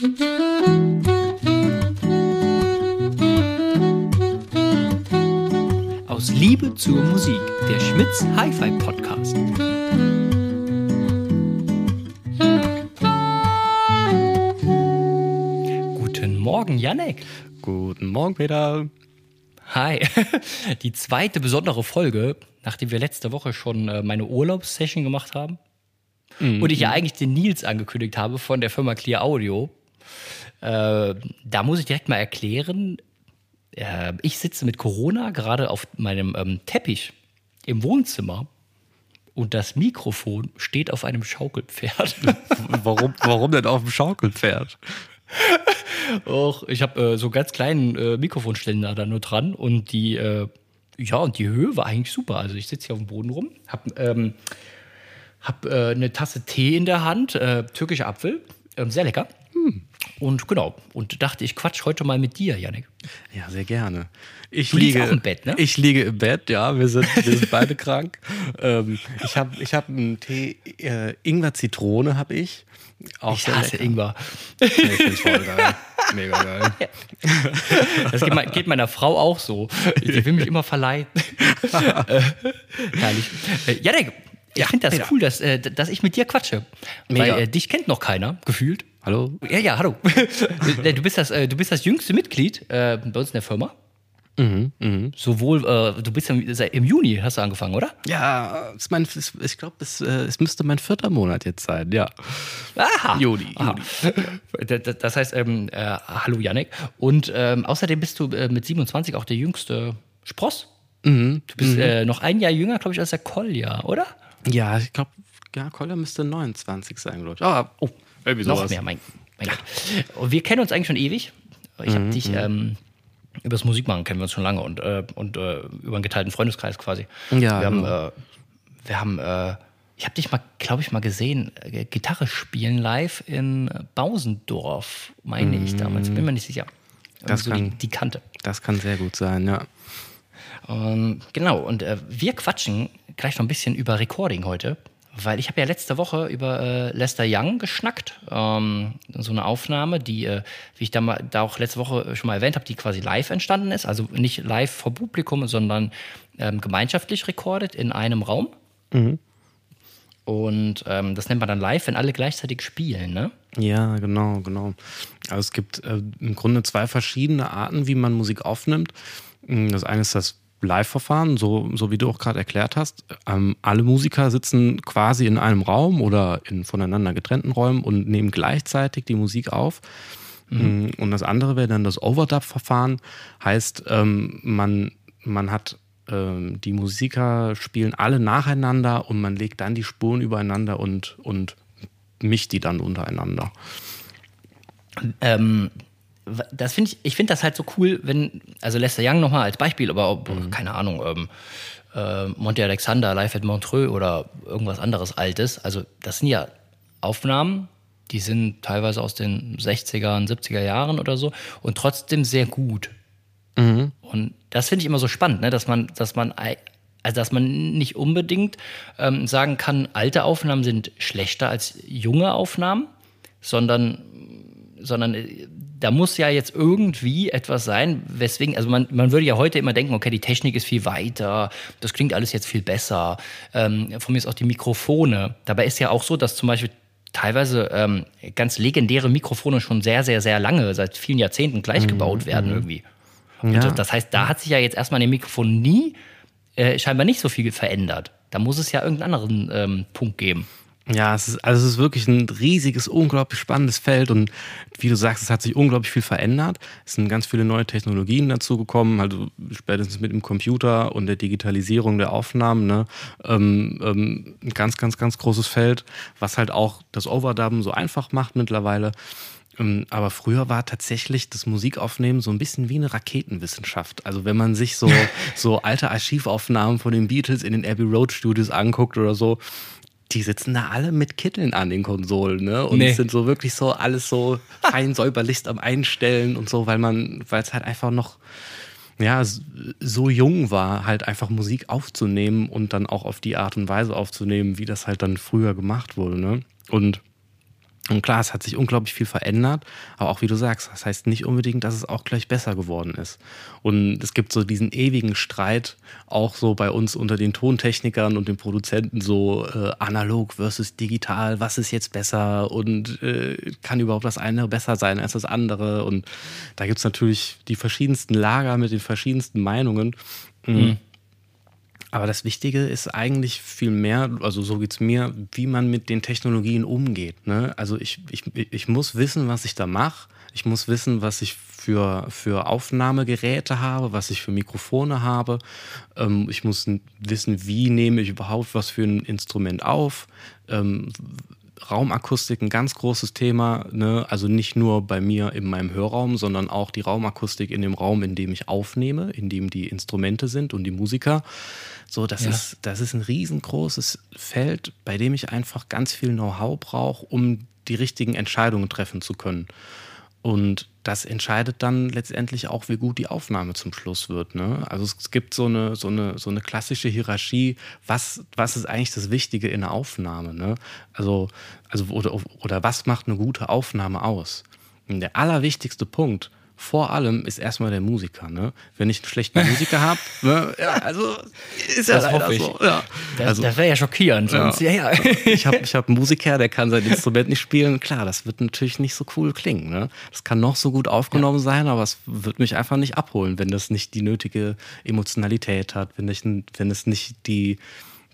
Aus Liebe zur Musik, der Schmitz Hi-Fi Podcast. Guten Morgen, Janek. Guten Morgen, Peter. Hi. Die zweite besondere Folge, nachdem wir letzte Woche schon äh, meine Urlaubssession gemacht haben. Mhm. Und ich ja eigentlich den Nils angekündigt habe von der Firma Clear Audio. Äh, da muss ich direkt mal erklären, äh, ich sitze mit Corona gerade auf meinem ähm, Teppich im Wohnzimmer und das Mikrofon steht auf einem Schaukelpferd. Warum, warum denn auf dem Schaukelpferd? Och, ich habe äh, so ganz kleinen äh, Mikrofonständer da nur dran und die, äh, ja, und die Höhe war eigentlich super. Also ich sitze hier auf dem Boden rum, habe ähm, hab, äh, eine Tasse Tee in der Hand, äh, türkischer Apfel, ähm, sehr lecker. Und genau, und dachte, ich quatsch heute mal mit dir, Janik. Ja, sehr gerne. Ich Du liegst liege auch im Bett, ne? Ich liege im Bett, ja. Wir sind, wir sind beide krank. Ähm, ich habe ich hab einen Tee, äh, Ingwer-Zitrone habe ich. Auch Ich sehr hasse lecker. Ingwer. Nee, ich find's voll geil. Mega geil. Das geht, geht meiner Frau auch so. Die will mich immer verleiten. äh, herrlich. Äh, Janek, ich Ja, finde das Peter. cool, dass, äh, dass ich mit dir quatsche. Mega. Weil äh, dich kennt noch keiner, gefühlt. Hallo? Ja, ja, hallo. du, bist das, äh, du bist das jüngste Mitglied äh, bei uns in der Firma. Mhm, Sowohl, äh, du bist ja im Juni, hast du angefangen, oder? Ja, ist mein, ist, ich glaube, es, äh, es müsste mein vierter Monat jetzt sein, ja. Aha. Juni, Aha. Da- da- Das heißt, ähm, äh, hallo Janek. Und ähm, außerdem bist du mit 27 auch der jüngste Spross. Mhm. Du bist äh, noch ein Jahr jünger, glaube ich, als der Kolja, oder? Ja, ich glaube, ja, Kolja müsste 29 sein, glaube ich. Ah, oh, irgendwie Noch sowas. mehr, mein, mein Gott. Und wir kennen uns eigentlich schon ewig. Ich Mhm, habe dich ähm, übers Musikmachen kennen wir uns schon lange und, äh, und äh, über einen geteilten Freundeskreis quasi. Ja, wir haben, genau. äh, wir haben, äh, ich habe dich mal, glaube ich, mal gesehen, äh, Gitarre spielen live in Bausendorf, meine ich damals. Bin mir nicht sicher. Mhm. Das so die, kann- die Kante. Das kann sehr gut sein, ja. Ähm, genau, und äh, wir quatschen gleich noch ein bisschen über Recording heute, weil ich habe ja letzte Woche über äh, Lester Young geschnackt. Ähm, so eine Aufnahme, die, äh, wie ich da, mal, da auch letzte Woche schon mal erwähnt habe, die quasi live entstanden ist. Also nicht live vor Publikum, sondern ähm, gemeinschaftlich recorded in einem Raum. Und ähm, das nennt man dann live, wenn alle gleichzeitig spielen, ne? Ja, genau, genau. Also es gibt äh, im Grunde zwei verschiedene Arten, wie man Musik aufnimmt. Mm, Das eine ist das Live-Verfahren, so, so wie du auch gerade erklärt hast. Ähm, alle Musiker sitzen quasi in einem Raum oder in voneinander getrennten Räumen und nehmen gleichzeitig die Musik auf. Mm, Und das andere wäre dann das Overdub-Verfahren. Heißt, ähm, man, man hat ähm, die Musiker spielen alle nacheinander und man legt dann die Spuren übereinander und, und mischt die dann untereinander. Ähm, das finde ich, ich finde das halt so cool, wenn, also Lester Young nochmal als Beispiel, aber ob, keine Ahnung, ähm, äh, Monty Alexander, Live at Montreux oder irgendwas anderes Altes. Also, das sind ja Aufnahmen, die sind teilweise aus den 60er und 70er Jahren oder so und trotzdem sehr gut. Und das finde ich immer so spannend, ne? dass man, dass man, also dass man nicht unbedingt ähm, sagen kann, alte Aufnahmen sind schlechter als junge Aufnahmen, sondern, sondern äh, da muss ja jetzt irgendwie etwas sein, weswegen, also man, man würde ja heute immer denken, okay, die Technik ist viel weiter, das klingt alles jetzt viel besser. Ähm, von mir ist auch die Mikrofone. Dabei ist ja auch so, dass zum Beispiel teilweise ähm, ganz legendäre Mikrofone schon sehr, sehr, sehr lange, seit vielen Jahrzehnten gleich gebaut werden irgendwie. Und Ja. das heißt, da hat sich ja jetzt erstmal an dem Mikrofon nie äh, scheinbar nicht so viel verändert. Da muss es ja irgendeinen anderen ähm, Punkt geben. Ja, es ist, also es ist wirklich ein riesiges, unglaublich spannendes Feld und wie du sagst, es hat sich unglaublich viel verändert. Es sind ganz viele neue Technologien dazugekommen, also spätestens mit dem Computer und der Digitalisierung der Aufnahmen, ne? ähm, ähm, ein ganz, ganz, ganz großes Feld, was halt auch das Overdubben so einfach macht mittlerweile. Ähm, Aber früher war tatsächlich das Musikaufnehmen so ein bisschen wie eine Raketenwissenschaft. Also wenn man sich so, so alte Archivaufnahmen von den Beatles in den Abbey Road Studios anguckt oder so, die sitzen da alle mit Kitteln an den Konsolen, ne? Und Nee. sind so wirklich so alles so fein säuberlicht am Einstellen und so, weil man, weil es halt einfach noch ja, so jung war, halt einfach Musik aufzunehmen und dann auch auf die Art und Weise aufzunehmen, wie das halt dann früher gemacht wurde, ne? Und Und klar, es hat sich unglaublich viel verändert, aber auch wie du sagst, das heißt nicht unbedingt, dass es auch gleich besser geworden ist. Und es gibt so diesen ewigen Streit, auch so bei uns unter den Tontechnikern und den Produzenten, so äh, analog versus digital, was ist jetzt besser und äh, kann überhaupt das eine besser sein als das andere? Und da gibt es natürlich die verschiedensten Lager mit den verschiedensten Meinungen. Mhm. Aber das Wichtige ist eigentlich viel mehr, also so geht es mir, wie man mit den Technologien umgeht. Ne? Also ich, ich, ich muss wissen, was ich da mache. Ich muss wissen, was ich für, für Aufnahmegeräte habe, was ich für Mikrofone habe. Ähm, ich muss wissen, wie nehme ich überhaupt was für ein Instrument auf. Ähm, Raumakustik ein ganz großes Thema. Ne? Also nicht nur bei mir in meinem Hörraum, sondern auch die Raumakustik in dem Raum, in dem ich aufnehme, in dem die Instrumente sind und die Musiker. So, das, ja. ist, das ist ein riesengroßes Feld, bei dem ich einfach ganz viel Know-how brauche, um die richtigen Entscheidungen treffen zu können. Und das entscheidet dann letztendlich auch, wie gut die Aufnahme zum Schluss wird. Ne? Also es gibt so eine, so, eine, so eine klassische Hierarchie, was, was ist eigentlich das Wichtige in der Aufnahme? Ne? Also, also oder, oder was macht eine gute Aufnahme aus? Und der allerwichtigste Punkt vor allem ist erstmal der Musiker. Ne? Wenn ich einen schlechten Musiker habe, ne? ja, also ist ja das leider so. Ja. Das, also, das wäre ja schockierend. Sonst, ja. Ja, ich habe ich hab einen Musiker, der kann sein Instrument nicht spielen. Klar, das wird natürlich nicht so cool klingen. Ne? Das kann noch so gut aufgenommen sein, aber es wird mich einfach nicht abholen, wenn das nicht die nötige Emotionalität hat, wenn, ich, wenn es nicht die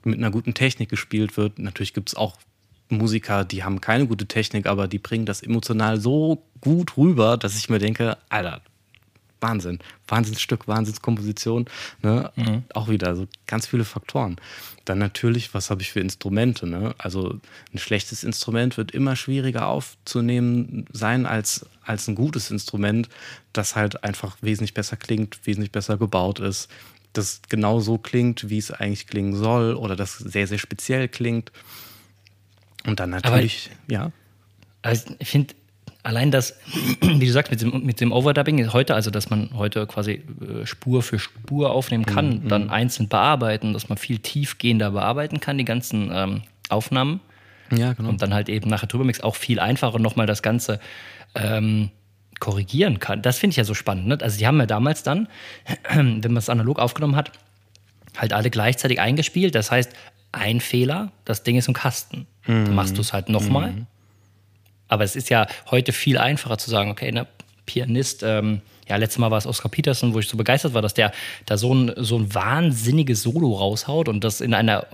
mit einer guten Technik gespielt wird. Natürlich gibt es auch Musiker, die haben keine gute Technik, aber die bringen das emotional so gut rüber, dass ich mir denke, Alter, Wahnsinn, Wahnsinnsstück, Wahnsinnskomposition, ne? Mhm. auch wieder so ganz viele Faktoren. Dann natürlich, was habe ich für Instrumente? Ne? Also ein schlechtes Instrument wird immer schwieriger aufzunehmen sein als, als ein gutes Instrument, das halt einfach wesentlich besser klingt, wesentlich besser gebaut ist, das genau so klingt, wie es eigentlich klingen soll oder das sehr, sehr speziell klingt. Und dann natürlich, Aber, ja. Also ich finde, allein das, wie du sagst, mit dem, mit dem Overdubbing heute, also dass man heute quasi äh, Spur für Spur aufnehmen kann, mhm. dann mhm. einzeln bearbeiten, dass man viel tiefgehender bearbeiten kann, die ganzen ähm, Aufnahmen. Ja, genau. Und dann halt eben nachher drüber mix auch viel einfacher nochmal das Ganze ähm, korrigieren kann. Das finde ich ja so spannend. Ne? Also die haben ja damals dann, wenn man es analog aufgenommen hat, halt alle gleichzeitig eingespielt. Das heißt, ein Fehler, das Ding ist im Kasten. Mhm. Dann machst du es halt nochmal. Mhm. Aber es ist ja heute viel einfacher zu sagen, okay, ne, Pianist, ähm, ja, letztes Mal war es Oscar Peterson, wo ich so begeistert war, dass der da so ein, so ein wahnsinniges Solo raushaut und das in einer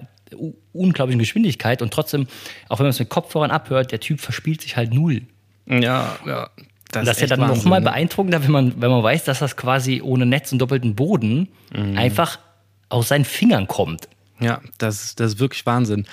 unglaublichen Geschwindigkeit und trotzdem, auch wenn man es mit Kopfhörern abhört, der Typ verspielt sich halt null. Ja, ja. Das, das ist ja dann nochmal ne? beeindruckender, wenn man, wenn man weiß, dass das quasi ohne Netz und doppelten Boden mhm. einfach aus seinen Fingern kommt. Ja, das, das ist wirklich Wahnsinn.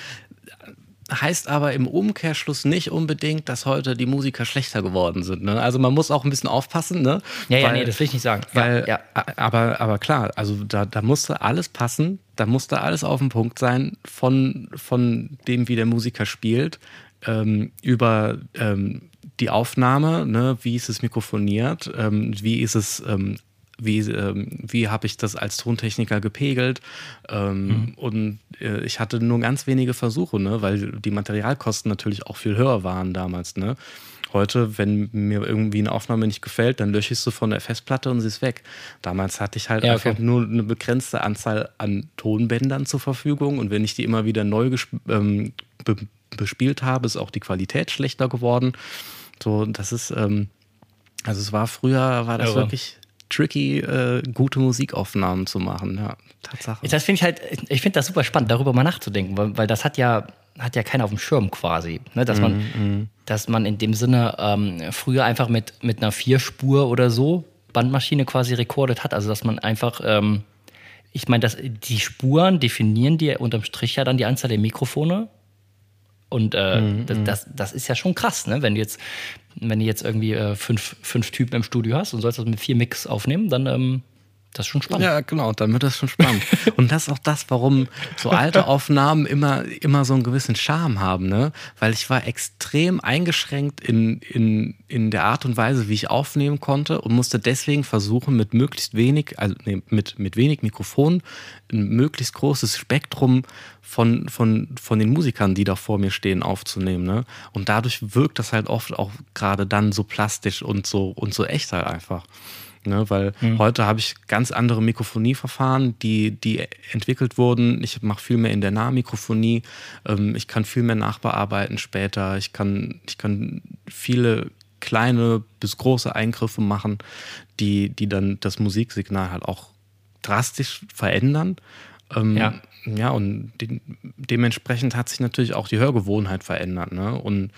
Heißt aber im Umkehrschluss nicht unbedingt, dass heute die Musiker schlechter geworden sind. Ne? Also man muss auch ein bisschen aufpassen. Ne? Ja, ja, weil, nee, das will ich nicht sagen. Weil, ja, ja. Aber, aber klar, also da, da musste alles passen, da musste alles auf dem Punkt sein von, von dem, wie der Musiker spielt, ähm, über ähm, die Aufnahme, ne? wie ist es mikrofoniert, ähm, wie ist es ähm, wie, ähm, wie habe ich das als Tontechniker gepegelt. Ähm, mhm. Und äh, ich hatte nur ganz wenige Versuche, ne? weil die Materialkosten natürlich auch viel höher waren damals. Ne? Heute, wenn mir irgendwie eine Aufnahme nicht gefällt, dann lösche ich sie von der Festplatte und sie ist weg. Damals hatte ich halt ja, einfach nur eine begrenzte Anzahl an Tonbändern zur Verfügung und wenn ich die immer wieder neu ähm, be bespielt habe, ist auch die Qualität schlechter geworden. So, das ist, ähm, also es war früher, war das ja, wirklich tricky, äh, gute Musikaufnahmen zu machen. Ja, Tatsache. Das finde ich halt, ich finde das super spannend, darüber mal nachzudenken, weil, weil das hat ja, hat ja keiner auf dem Schirm quasi. Ne? Dass, man, mm, dass man in dem Sinne ähm, früher einfach mit, mit einer Vierspur oder so Bandmaschine quasi rekordet hat. Also dass man einfach, ähm, ich meine, die Spuren definieren dir unterm Strich ja dann die Anzahl der Mikrofone. Und äh, mm, das, das, das, ist ja schon krass, ne? Wenn du jetzt wenn du jetzt irgendwie äh, fünf, fünf Typen im Studio hast und sollst das mit vier Mix aufnehmen, dann ähm, Das ist schon spannend. Ja, genau, dann wird das schon spannend. Und das ist auch das, warum so alte Aufnahmen immer, immer so einen gewissen Charme haben, ne? Weil ich war extrem eingeschränkt in, in, in der Art und Weise, wie ich aufnehmen konnte und musste deswegen versuchen, mit möglichst wenig, also nee, mit, mit wenig Mikrofon ein möglichst großes Spektrum von, von, von den Musikern, die da vor mir stehen, aufzunehmen. Ne? Und dadurch wirkt das halt oft auch gerade dann so plastisch und so und so echt halt einfach. Ne, weil mhm. heute habe ich ganz andere Mikrofonieverfahren, die, die entwickelt wurden. Ich mache viel mehr in der Nahmikrofonie. Ähm, ich kann viel mehr nachbearbeiten später. Ich kann, ich kann viele kleine bis große Eingriffe machen, die, die dann das Musiksignal halt auch drastisch verändern. Ähm, ja. ja, und de dementsprechend hat sich natürlich auch die Hörgewohnheit verändert, ne? Und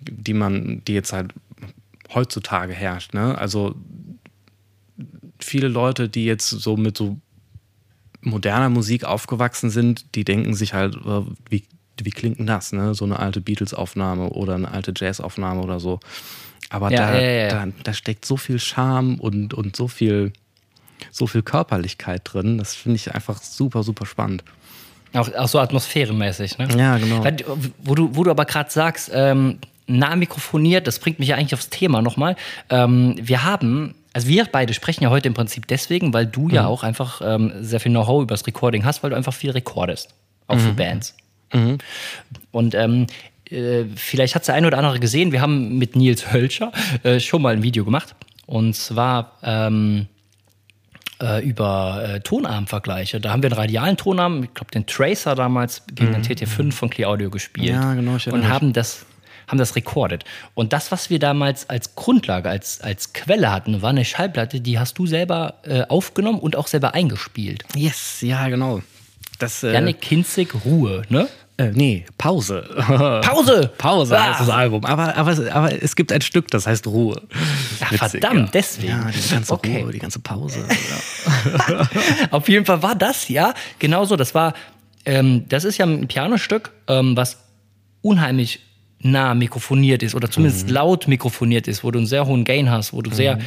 die man, die jetzt halt heutzutage herrscht, ne? Also viele Leute, die jetzt so mit so moderner Musik aufgewachsen sind, die denken sich halt, äh, wie, wie klingt denn das, ne? So eine alte Beatles-Aufnahme oder eine alte Jazz-Aufnahme oder so. Aber ja, da, ja, ja. Da, da, steckt so viel Charme und, und so viel, so viel Körperlichkeit drin. Das finde ich einfach super, super spannend. Auch, auch so atmosphärenmäßig, ne? Ja, genau. Wo, du, wo du aber gerade sagst, ähm, nah mikrofoniert, das bringt mich ja eigentlich aufs Thema nochmal. Ähm, wir haben also wir beide sprechen ja heute im Prinzip deswegen, weil du mhm. ja auch einfach ähm, sehr viel Know-how über das Recording hast, weil du einfach viel recordest, auch mhm. für Bands. Mhm. Und ähm, äh, vielleicht hat es der eine oder andere gesehen, wir haben mit Nils Hölscher äh, schon mal ein Video gemacht. Und zwar ähm, äh, über äh, Tonarmvergleiche. Da haben wir einen radialen Tonarm, ich glaube den Tracer damals gegen den mhm. TT5 von Clear Audio gespielt. Ja, genau. und haben das haben das recorded. Und das, was wir damals als Grundlage, als, als Quelle hatten, war eine Schallplatte, die hast du selber äh, aufgenommen und auch selber eingespielt. Yes, ja, genau. Das, äh, Janik Kinzig, Ruhe, ne? Äh, nee, Pause. Pause! Pause ah. heißt das Album. Aber, aber, aber es gibt ein Stück, das heißt Ruhe. Ach, verdammt, ja. deswegen. Ja, die ganze okay. Ruhe, die ganze Pause. Ja. Auf jeden Fall war das, ja, genauso. Das war, ähm, das ist ja ein Pianostück, ähm, was unheimlich nah mikrofoniert ist oder zumindest mhm. laut mikrofoniert ist, wo du einen sehr hohen Gain hast, wo du sehr, mhm.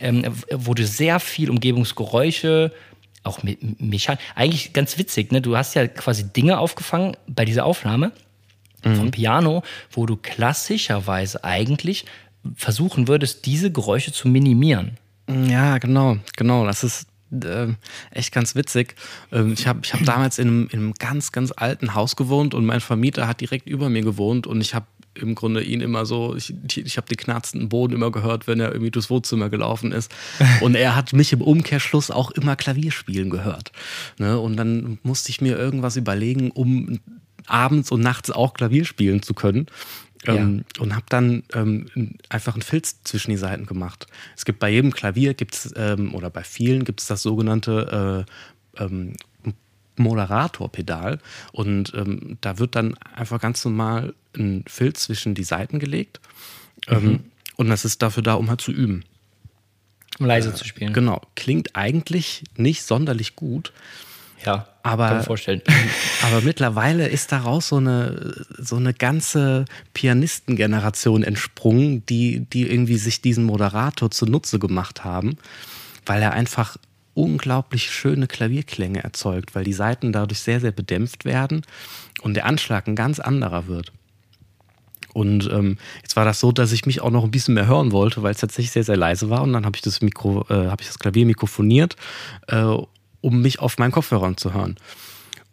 ähm, wo du sehr viel Umgebungsgeräusche, auch Mechanik, eigentlich ganz witzig, ne? Du hast ja quasi Dinge aufgefangen bei dieser Aufnahme mhm. vom Piano, wo du klassischerweise eigentlich versuchen würdest, diese Geräusche zu minimieren. Ja, genau, genau. Das ist äh, echt ganz witzig. Ähm, ich habe ich hab damals in einem, in einem ganz, ganz alten Haus gewohnt und mein Vermieter hat direkt über mir gewohnt und ich habe im Grunde ihn immer so, ich, ich habe den knarzenden Boden immer gehört, wenn er irgendwie durchs Wohnzimmer gelaufen ist. Und er hat mich im Umkehrschluss auch immer Klavier spielen gehört. Ne? Und dann musste ich mir irgendwas überlegen, um abends und nachts auch Klavier spielen zu können. Ähm, ja. Und habe dann ähm, einfach einen Filz zwischen die Seiten gemacht. Es gibt bei jedem Klavier, gibt's, ähm, oder bei vielen gibt es das sogenannte äh, ähm, Moderatorpedal. Und ähm, da wird dann einfach ganz normal ein Filz zwischen die Seiten gelegt. Ähm, mhm. und das ist dafür da, um halt zu üben. Um leise äh, zu spielen. Genau. Klingt eigentlich nicht sonderlich gut. Ja, aber, kann mir vorstellen. Aber mittlerweile ist daraus so eine, so eine ganze Pianistengeneration entsprungen, die, die irgendwie sich diesen Moderator zunutze gemacht haben, weil er einfach unglaublich schöne Klavierklänge erzeugt, weil die Saiten dadurch sehr, sehr bedämpft werden und der Anschlag ein ganz anderer wird. Und ähm, jetzt war das so, dass ich mich auch noch ein bisschen mehr hören wollte, weil es tatsächlich sehr, sehr leise war. Und dann habe ich das Mikro, äh, habe ich das Klavier mikrofoniert, äh, um mich auf meinen Kopfhörern zu hören.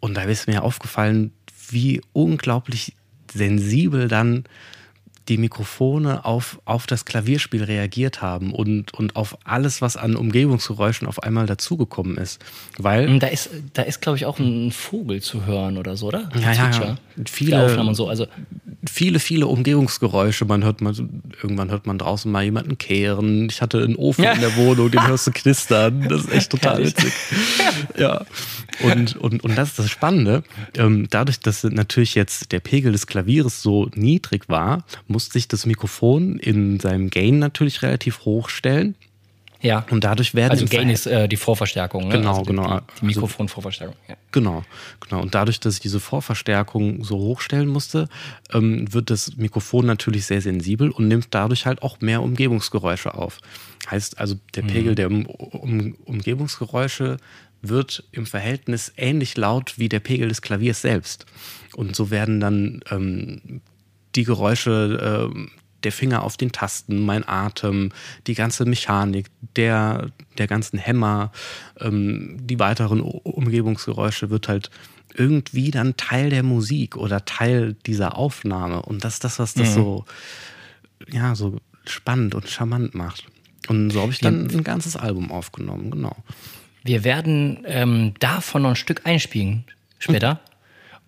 Und da ist mir aufgefallen, wie unglaublich sensibel dann die Mikrofone auf, auf das Klavierspiel reagiert haben und, und auf alles, was an Umgebungsgeräuschen auf einmal dazugekommen ist. Weil da ist, da ist glaube ich, auch ein Vogel zu hören oder so, oder? Ja, ja, ja. Viele Aufnahmen und so. Also viele, viele Umgebungsgeräusche. Man hört mal, irgendwann hört man draußen mal jemanden kehren. Ich hatte einen Ofen ja. in der Wohnung, den hörst du knistern. Das ist echt total witzig. ja. Und, und, und das ist das Spannende. Ähm, dadurch, dass natürlich jetzt der Pegel des Klaviers so niedrig war, musste sich das Mikrofon in seinem Gain natürlich relativ hoch stellen. Ja. Und dadurch werden. Also Gain ist äh, die Vorverstärkung, ne? Genau, also genau. Die, die also Mikrofonvorverstärkung. Ja. Genau, genau. Und dadurch, dass ich diese Vorverstärkung so hochstellen musste, ähm, wird das Mikrofon natürlich sehr sensibel und nimmt dadurch halt auch mehr Umgebungsgeräusche auf. Heißt also, der Pegel mhm. der um, um, Umgebungsgeräusche wird im Verhältnis ähnlich laut wie der Pegel des Klaviers selbst. Und so werden dann ähm, die Geräusche äh, der Finger auf den Tasten, mein Atem, die ganze Mechanik, der, der ganzen Hämmer, ähm, die weiteren Umgebungsgeräusche wird halt irgendwie dann Teil der Musik oder Teil dieser Aufnahme. Und das ist das, was das mhm. so, ja, so spannend und charmant macht. Und so habe ich dann ein ganzes Album aufgenommen, genau. Wir werden ähm, davon noch ein Stück einspielen später. Mhm.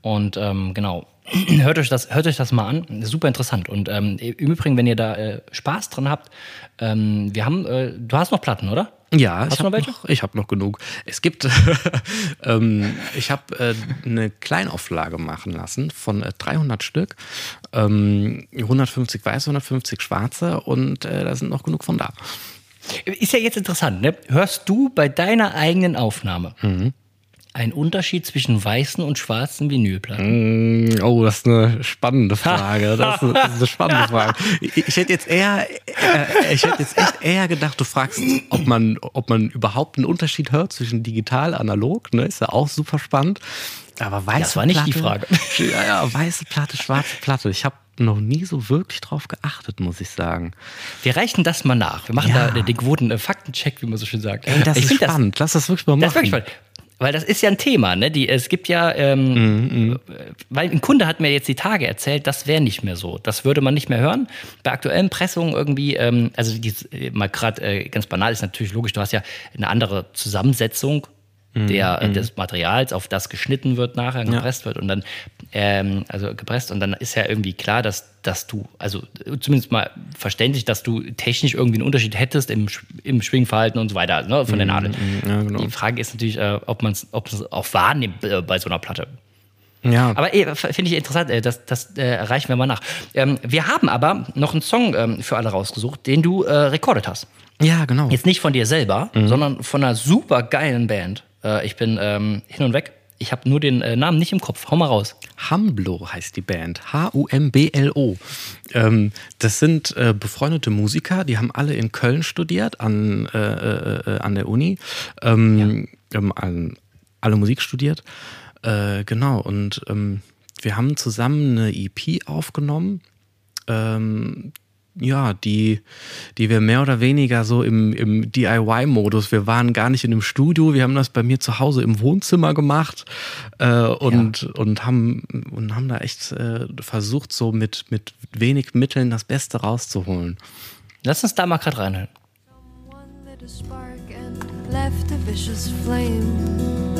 Und ähm, genau, hört euch das, hört euch das mal an. Super interessant. Und ähm, im Übrigen, wenn ihr da äh, Spaß dran habt, ähm, wir haben, äh, du hast noch Platten, oder? Ja, Hast ich habe noch, ich hab noch genug. Es gibt, ähm, ich habe äh, eine Kleinauflage machen lassen von äh, 300 Stück, ähm, 150 weiße, 150 schwarze und äh, da sind noch genug von da. Ist ja jetzt interessant, ne? Hörst du bei deiner eigenen Aufnahme mhm ein Unterschied zwischen weißen und schwarzen Vinylplatten? Mm, oh, das ist eine spannende Frage. Das ist, das ist eine spannende Frage. Ich, ich, hätte jetzt eher, äh, ich hätte jetzt echt eher gedacht, du fragst, ob man, ob man überhaupt einen Unterschied hört zwischen digital, analog. Ne? Ist ja auch super spannend. Aber weiße Das war nicht Platte, die Frage. Ja, ja, weiße Platte, schwarze Platte. Ich habe noch nie so wirklich drauf geachtet, muss ich sagen. Wir reichen das mal nach. Wir machen ja. da den gewohnten Faktencheck, wie man so schön sagt. Ey, das ich ist spannend. Das, Lass das wirklich mal machen. Das ist wirklich spannend. Weil das ist ja ein Thema, ne? Die, es gibt ja, ähm, mm, weil ein Kunde hat mir jetzt die Tage erzählt, das wäre nicht mehr so. Das würde man nicht mehr hören. Bei aktuellen Pressungen irgendwie, ähm, also die, mal gerade äh, ganz banal ist natürlich logisch, du hast ja eine andere Zusammensetzung der, äh, mhm. des Materials, auf das geschnitten wird nachher, gepresst ja. wird und dann, ähm, also gepresst und dann ist ja irgendwie klar, dass, dass du, also zumindest mal verständlich, dass du technisch irgendwie einen Unterschied hättest im, im Schwingverhalten und so weiter, ne, von der mhm, Nadel. Mhm, ja, genau. Die Frage ist natürlich, äh, ob man es ob auch wahrnimmt äh, bei so einer Platte. Ja. Aber eh, finde ich interessant, äh, das, das äh, reichen wir mal nach. Ähm, wir haben aber noch einen Song ähm, für alle rausgesucht, den du äh, rekordet hast. Ja, genau. Jetzt nicht von dir selber, mhm. sondern von einer super geilen Band. Äh, ich bin ähm, hin und weg. Ich habe nur den äh, Namen nicht im Kopf. Hau mal raus. Humblo heißt die Band. H-U-M-B-L-O. Ähm, das sind äh, befreundete Musiker, die haben alle in Köln studiert, an, äh, äh, äh an der Uni. Ähm, ja. an, alle Musik studiert. Genau, und ähm, wir haben zusammen eine EP aufgenommen. Ähm, ja, die, die wir mehr oder weniger so im, im DIY-Modus. Wir waren gar nicht in einem Studio, wir haben das bei mir zu Hause im Wohnzimmer gemacht äh, und, ja. und, haben, und haben da echt äh, versucht, so mit, mit wenig Mitteln das Beste rauszuholen. Lass uns da mal gerade reinhören. Left a vicious flame.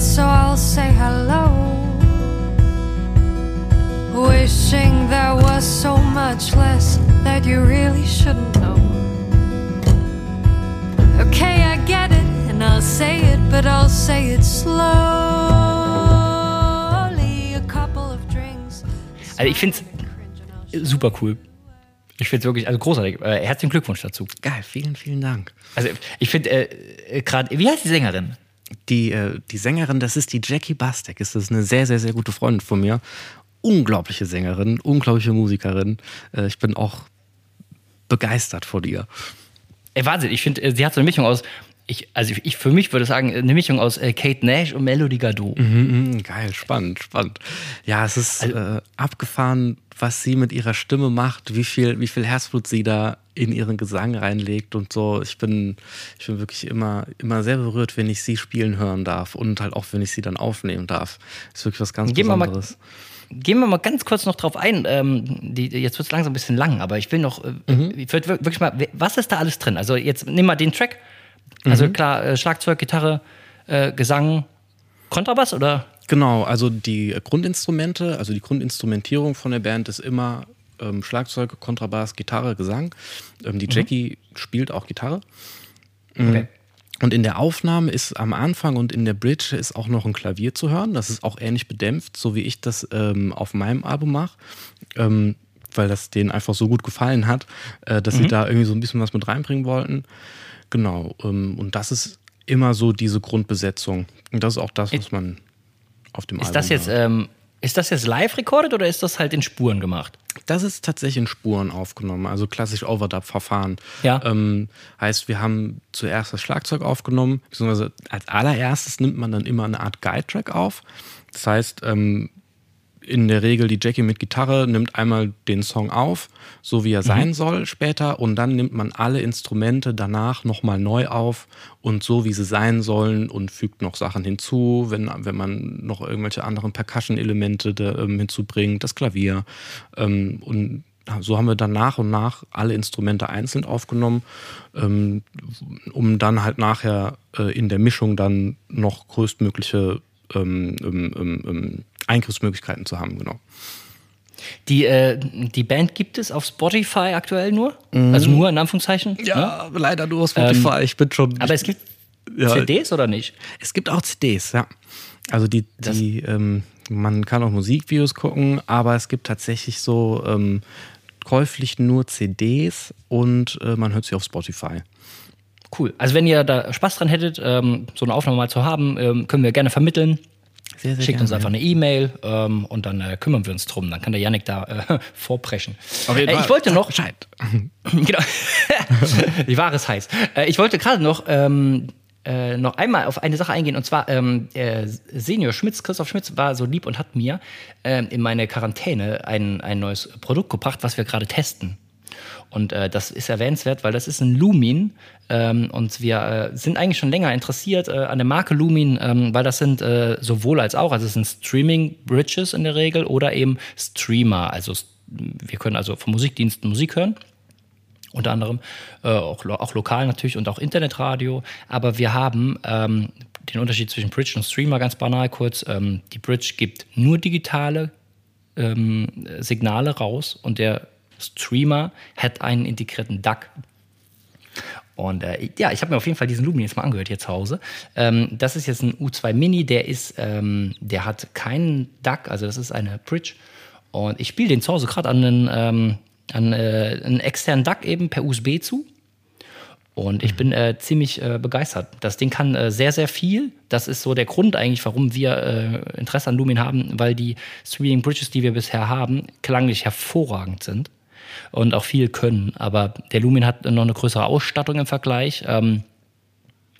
So I'll say hello. Wishing there was so much less that you really shouldn't know. Okay, I get it, and I'll say it, but I'll say it slowly. A couple of drinks. Also ich find's super cool. Ich finde es wirklich, also großartig. Äh, herzlichen Glückwunsch dazu. Geil, vielen, vielen Dank. Also ich finde äh, gerade, wie heißt die Sängerin? Die, äh, die Sängerin, das ist die Jackie Bastek. Das ist eine sehr, sehr, sehr gute Freundin von mir. Unglaubliche Sängerin, unglaubliche Musikerin. Äh, ich bin auch begeistert vor dir. Ey, Wahnsinn, ich finde, äh, sie hat so eine Mischung aus ich, also ich für mich würde sagen, eine Mischung aus äh, Kate Nash und Melody Gardot. Mhm, mh, geil, spannend, spannend. Ja, es ist also, äh, abgefahren, was sie mit ihrer Stimme macht, wie viel, wie viel Herzblut sie da in ihren Gesang reinlegt und so. Ich bin, ich bin wirklich immer, immer sehr berührt, wenn ich sie spielen hören darf und halt auch, wenn ich sie dann aufnehmen darf. Das ist wirklich was ganz gehen Besonderes. Wir mal, gehen wir mal ganz kurz noch drauf ein. Ähm, die, jetzt wird es langsam ein bisschen lang, aber ich will noch, äh, mhm. ich würde wirklich mal, was ist da alles drin? Also jetzt nimm mal den Track. Also mhm. klar, äh, Schlagzeug, Gitarre, äh, Gesang, Kontrabass oder? Genau, also die Grundinstrumente, also die Grundinstrumentierung von der Band ist immer ähm, Schlagzeug, Kontrabass, Gitarre, Gesang. Ähm, die Jackie mhm. spielt auch Gitarre. Mhm. Okay. Und in der Aufnahme ist am Anfang und in der Bridge ist auch noch ein Klavier zu hören. Das ist auch ähnlich bedämpft, so wie ich das ähm, auf meinem Album mache. Ähm, weil das denen einfach so gut gefallen hat, äh, dass mhm. sie da irgendwie so ein bisschen was mit reinbringen wollten. Genau. Ähm, und das ist immer so diese Grundbesetzung. Und das ist auch das, was man auf dem ist Album das jetzt ähm, Ist das jetzt live recorded oder ist das halt in Spuren gemacht? Das ist tatsächlich in Spuren aufgenommen, also klassisch Overdub-Verfahren. Ja. Ähm, heißt, wir haben zuerst das Schlagzeug aufgenommen, beziehungsweise als allererstes nimmt man dann immer eine Art Guide-Track auf. Das heißt, ähm, in der Regel die Jackie mit Gitarre nimmt einmal den Song auf, so wie er mhm. sein soll später, und dann nimmt man alle Instrumente danach nochmal neu auf und so wie sie sein sollen und fügt noch Sachen hinzu, wenn, wenn man noch irgendwelche anderen Percussion-Elemente ähm, hinzubringt, das Klavier. Ähm, und so haben wir dann nach und nach alle Instrumente einzeln aufgenommen, ähm, um dann halt nachher äh, in der Mischung dann noch größtmögliche ähm, ähm, ähm, ähm Eingriffsmöglichkeiten zu haben, genau. Die, äh, die Band gibt es auf Spotify aktuell nur? Mhm. Also nur in Anführungszeichen? Ja? Ne? leider nur auf Spotify. Ähm, ich bin schon. Aber es gibt ja, CDs oder nicht? Es gibt auch CDs, ja. Also die, die ähm, man kann auch Musikvideos gucken, aber es gibt tatsächlich so ähm, käuflich nur CDs und äh, man hört sie auf Spotify. Cool. Also wenn ihr da Spaß dran hättet, ähm, so eine Aufnahme mal zu haben, ähm, können wir gerne vermitteln. Sehr, sehr Schickt gerne, uns einfach eine E-Mail ähm, und dann äh, kümmern wir uns drum. Dann kann der Yannick da äh, vorpreschen. Äh, ich wollte noch. Bescheid. genau. Die Ware ist heiß. Äh, ich wollte gerade noch. Ähm, äh, noch einmal auf eine Sache eingehen und zwar ähm, Senior Schmitz, Christoph Schmitz war so lieb und hat mir ähm, in meine Quarantäne ein, ein neues Produkt gebracht, was wir gerade testen. Und äh, das ist erwähnenswert, weil das ist ein Lumin ähm, und wir äh, sind eigentlich schon länger interessiert äh, an der Marke Lumin, ähm, weil das sind äh, sowohl als auch, also es sind Streaming-Bridges in der Regel oder eben Streamer. Also wir können also von Musikdiensten Musik hören unter anderem, äh, auch, auch lokal natürlich und auch Internetradio. Aber wir haben ähm, den Unterschied zwischen Bridge und Streamer ganz banal kurz. Ähm, die Bridge gibt nur digitale ähm, Signale raus und der Streamer hat einen integrierten DAC. Und äh, ja, ich habe mir auf jeden Fall diesen Lumen jetzt mal angehört hier zu Hause. Ähm, das ist jetzt ein U2 Mini, der ist, ähm, der hat keinen DAC, also das ist eine Bridge. Und ich spiele den zu Hause gerade an einen, ähm, an äh, einen externen DAC eben per USB zu. Und ich bin äh, ziemlich äh, begeistert. Das Ding kann äh, sehr, sehr viel. Das ist so der Grund eigentlich, warum wir äh, Interesse an Lumin haben, weil die Streaming Bridges, die wir bisher haben, klanglich hervorragend sind und auch viel können. Aber der Lumin hat noch eine größere Ausstattung im Vergleich. Ähm,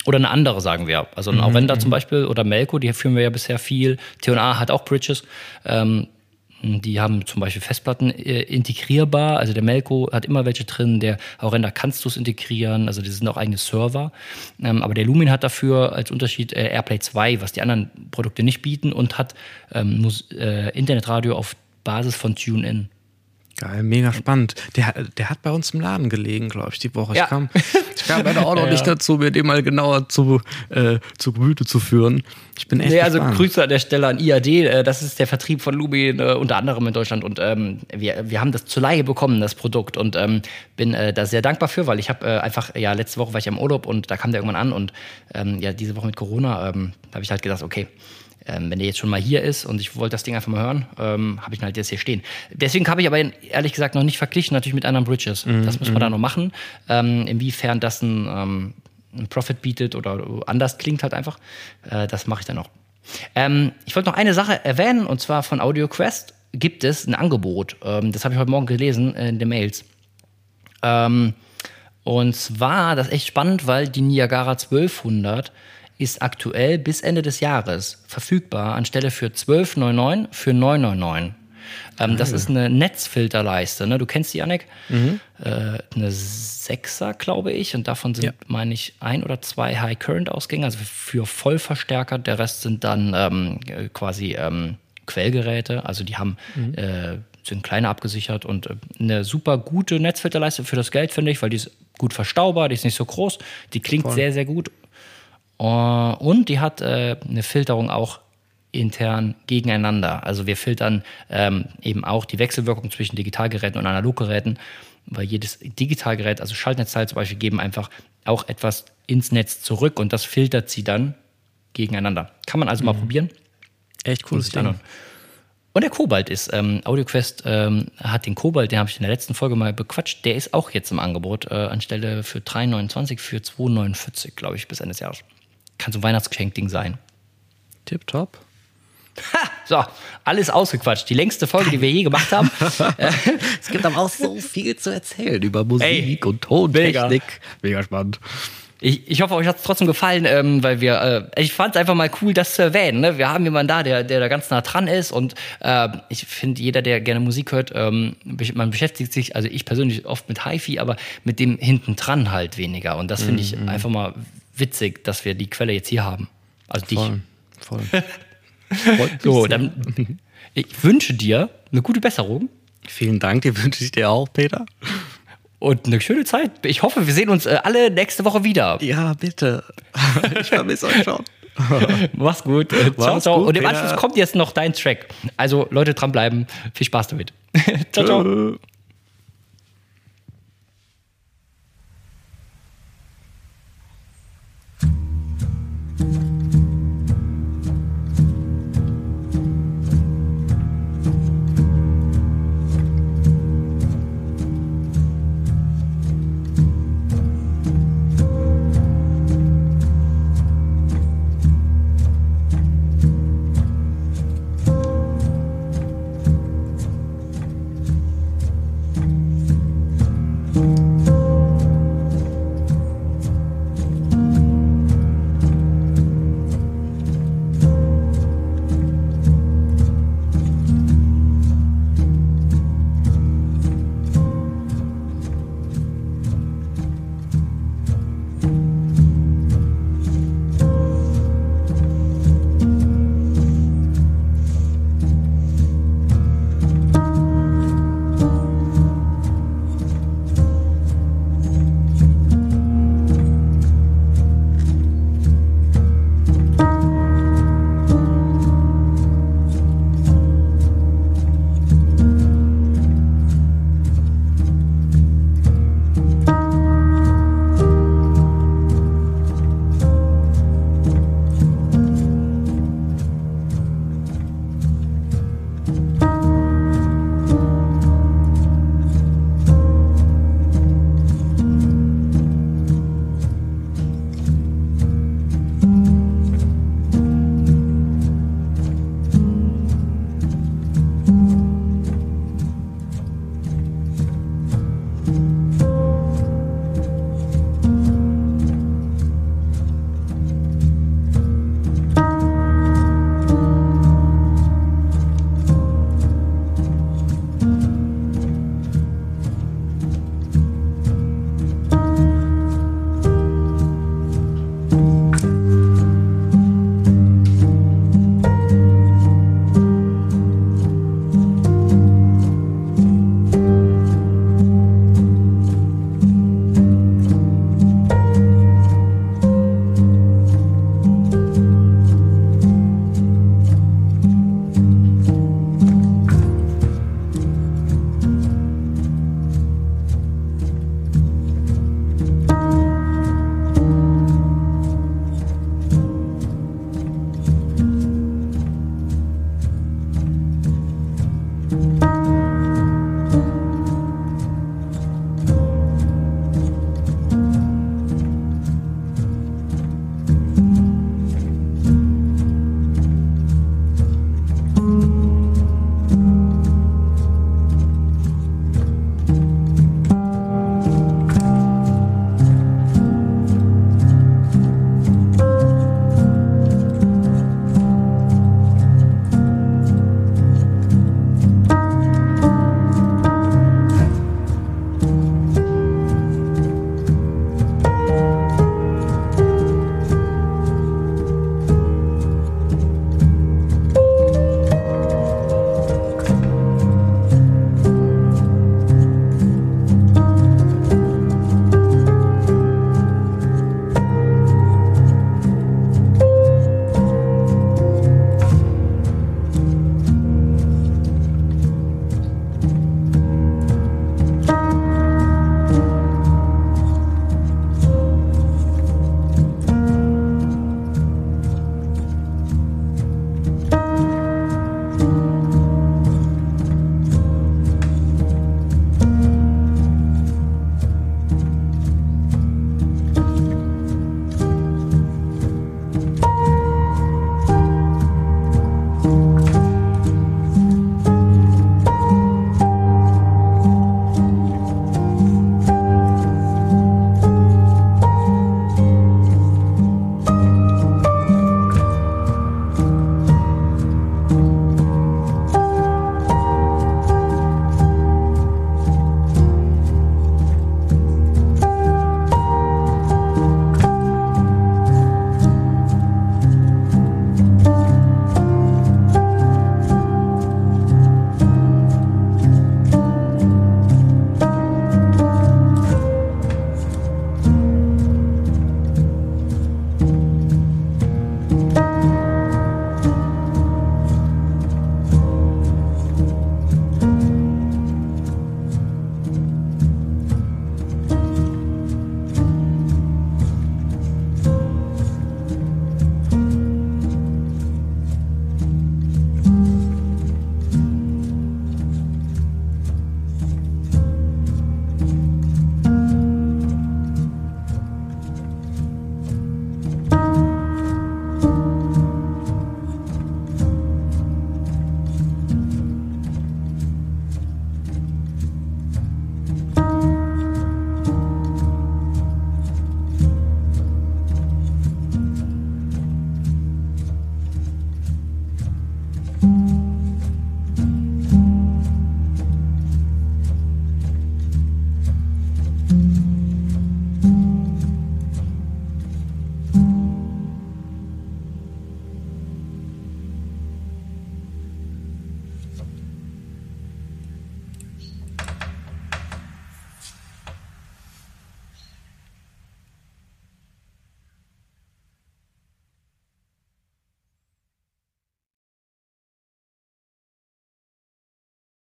oder eine andere, sagen wir. Also ein mhm, Aurenda zum mhm. Beispiel oder Melco, die führen wir ja bisher viel. T&A hat auch Bridges. Ähm, die haben zum Beispiel Festplatten äh, integrierbar. Also der Melco hat immer welche drin. Der Aurenda kannst du es integrieren. Also das sind auch eigene Server. Ähm, aber der Lumin hat dafür als Unterschied äh, AirPlay 2, was die anderen Produkte nicht bieten und hat ähm, äh, Internetradio auf Basis von TuneIn. Geil, mega spannend. Der, der hat bei uns im Laden gelegen, glaube ich, die Woche. Ja. Ich kam, ich kam leider auch noch ja. nicht dazu, mir den mal genauer zu, äh, zu Gemüte zu führen. Ich bin echt nee, also Grüße an der Stelle an IAD. Äh, das ist der Vertrieb von Lubi äh, unter anderem in Deutschland. Und ähm, wir, wir haben das zur Leihe bekommen, das Produkt. Und ähm, bin äh, da sehr dankbar für, weil ich habe äh, einfach, ja, letzte Woche war ich im Urlaub und da kam der irgendwann an. Und ähm, ja, diese Woche mit Corona ähm, habe ich halt gesagt, okay, ähm, wenn der jetzt schon mal hier ist und ich wollte das Ding einfach mal hören, ähm, habe ich ihn halt jetzt hier stehen. Deswegen habe ich aber ehrlich gesagt noch nicht verglichen, natürlich mit anderen Bridges. Mhm. Das muss man da mhm. noch machen. Ähm, inwiefern das ein, ähm, ein, Profit bietet oder anders klingt halt einfach, äh, das mache ich dann noch. Ähm, ich wollte noch eine Sache erwähnen und zwar von AudioQuest gibt es ein Angebot. Ähm, das habe ich heute Morgen gelesen in den Mails. und zwar, das ist echt spannend, weil die Niagara 1200 ist aktuell bis Ende des Jahres verfügbar anstelle für 12,99 für 9,99. Ähm, das ist eine Netzfilterleiste. Ne? Du kennst die, Anek? Mhm. Äh, eine Sechser, glaube ich. Und davon sind, ja. meine ich, ein oder zwei High-Current-Ausgänge, also für Vollverstärker. Der Rest sind dann ähm, quasi ähm, Quellgeräte. Also die haben. Mhm. Äh, sind kleiner abgesichert und äh, eine super gute Netzfilterleiste für das Geld, finde ich, weil die ist gut verstaubar, die ist nicht so groß, die klingt Voll. sehr, sehr gut und die hat äh, eine Filterung auch intern gegeneinander. Also wir filtern ähm, eben auch die Wechselwirkung zwischen Digitalgeräten und Analoggeräten, weil jedes Digitalgerät, also Schaltnetzteile zum Beispiel, geben einfach auch etwas ins Netz zurück und das filtert sie dann gegeneinander. Kann man also mhm. mal probieren. Echt cooles Ding. Und der Kobalt ist, ähm, AudioQuest ähm, hat den Kobalt, den habe ich in der letzten Folge mal bequatscht, der ist auch jetzt im Angebot, äh, anstelle für 3,29 für 2,49, glaube ich, bis Ende des Jahres. Kann so ein Weihnachtsgeschenk-Ding sein. Tipptopp. Ha, so, alles ausgequatscht. Die längste Folge, die wir je gemacht haben. es gibt aber auch so viel zu erzählen über Musik Ey, und Tontechnik. Mega, mega spannend. Ich, ich hoffe, euch hat es trotzdem gefallen, ähm, weil wir, äh, ich fand es einfach mal cool, das zu erwähnen. Ne? Wir haben jemanden da, der, der da ganz nah dran ist und äh, ich finde, jeder, der gerne Musik hört, ähm, man beschäftigt sich, also ich persönlich oft mit HiFi, aber mit dem hinten dran halt weniger. Und das finde ich mhm. einfach mal witzig, dass wir die Quelle jetzt hier haben. Also dich. Voll. voll. so, dann ich wünsche dir eine gute Besserung. Vielen Dank, die wünsche ich dir auch, Peter und eine schöne Zeit. Ich hoffe, wir sehen uns äh, alle nächste Woche wieder. Ja, bitte. Ich vermisse euch schon. Mach's gut. Äh, ciao, ciao. Gut, und im Anschluss kommt jetzt noch dein Track. Also Leute dranbleiben. Viel Spaß damit. ciao, ciao.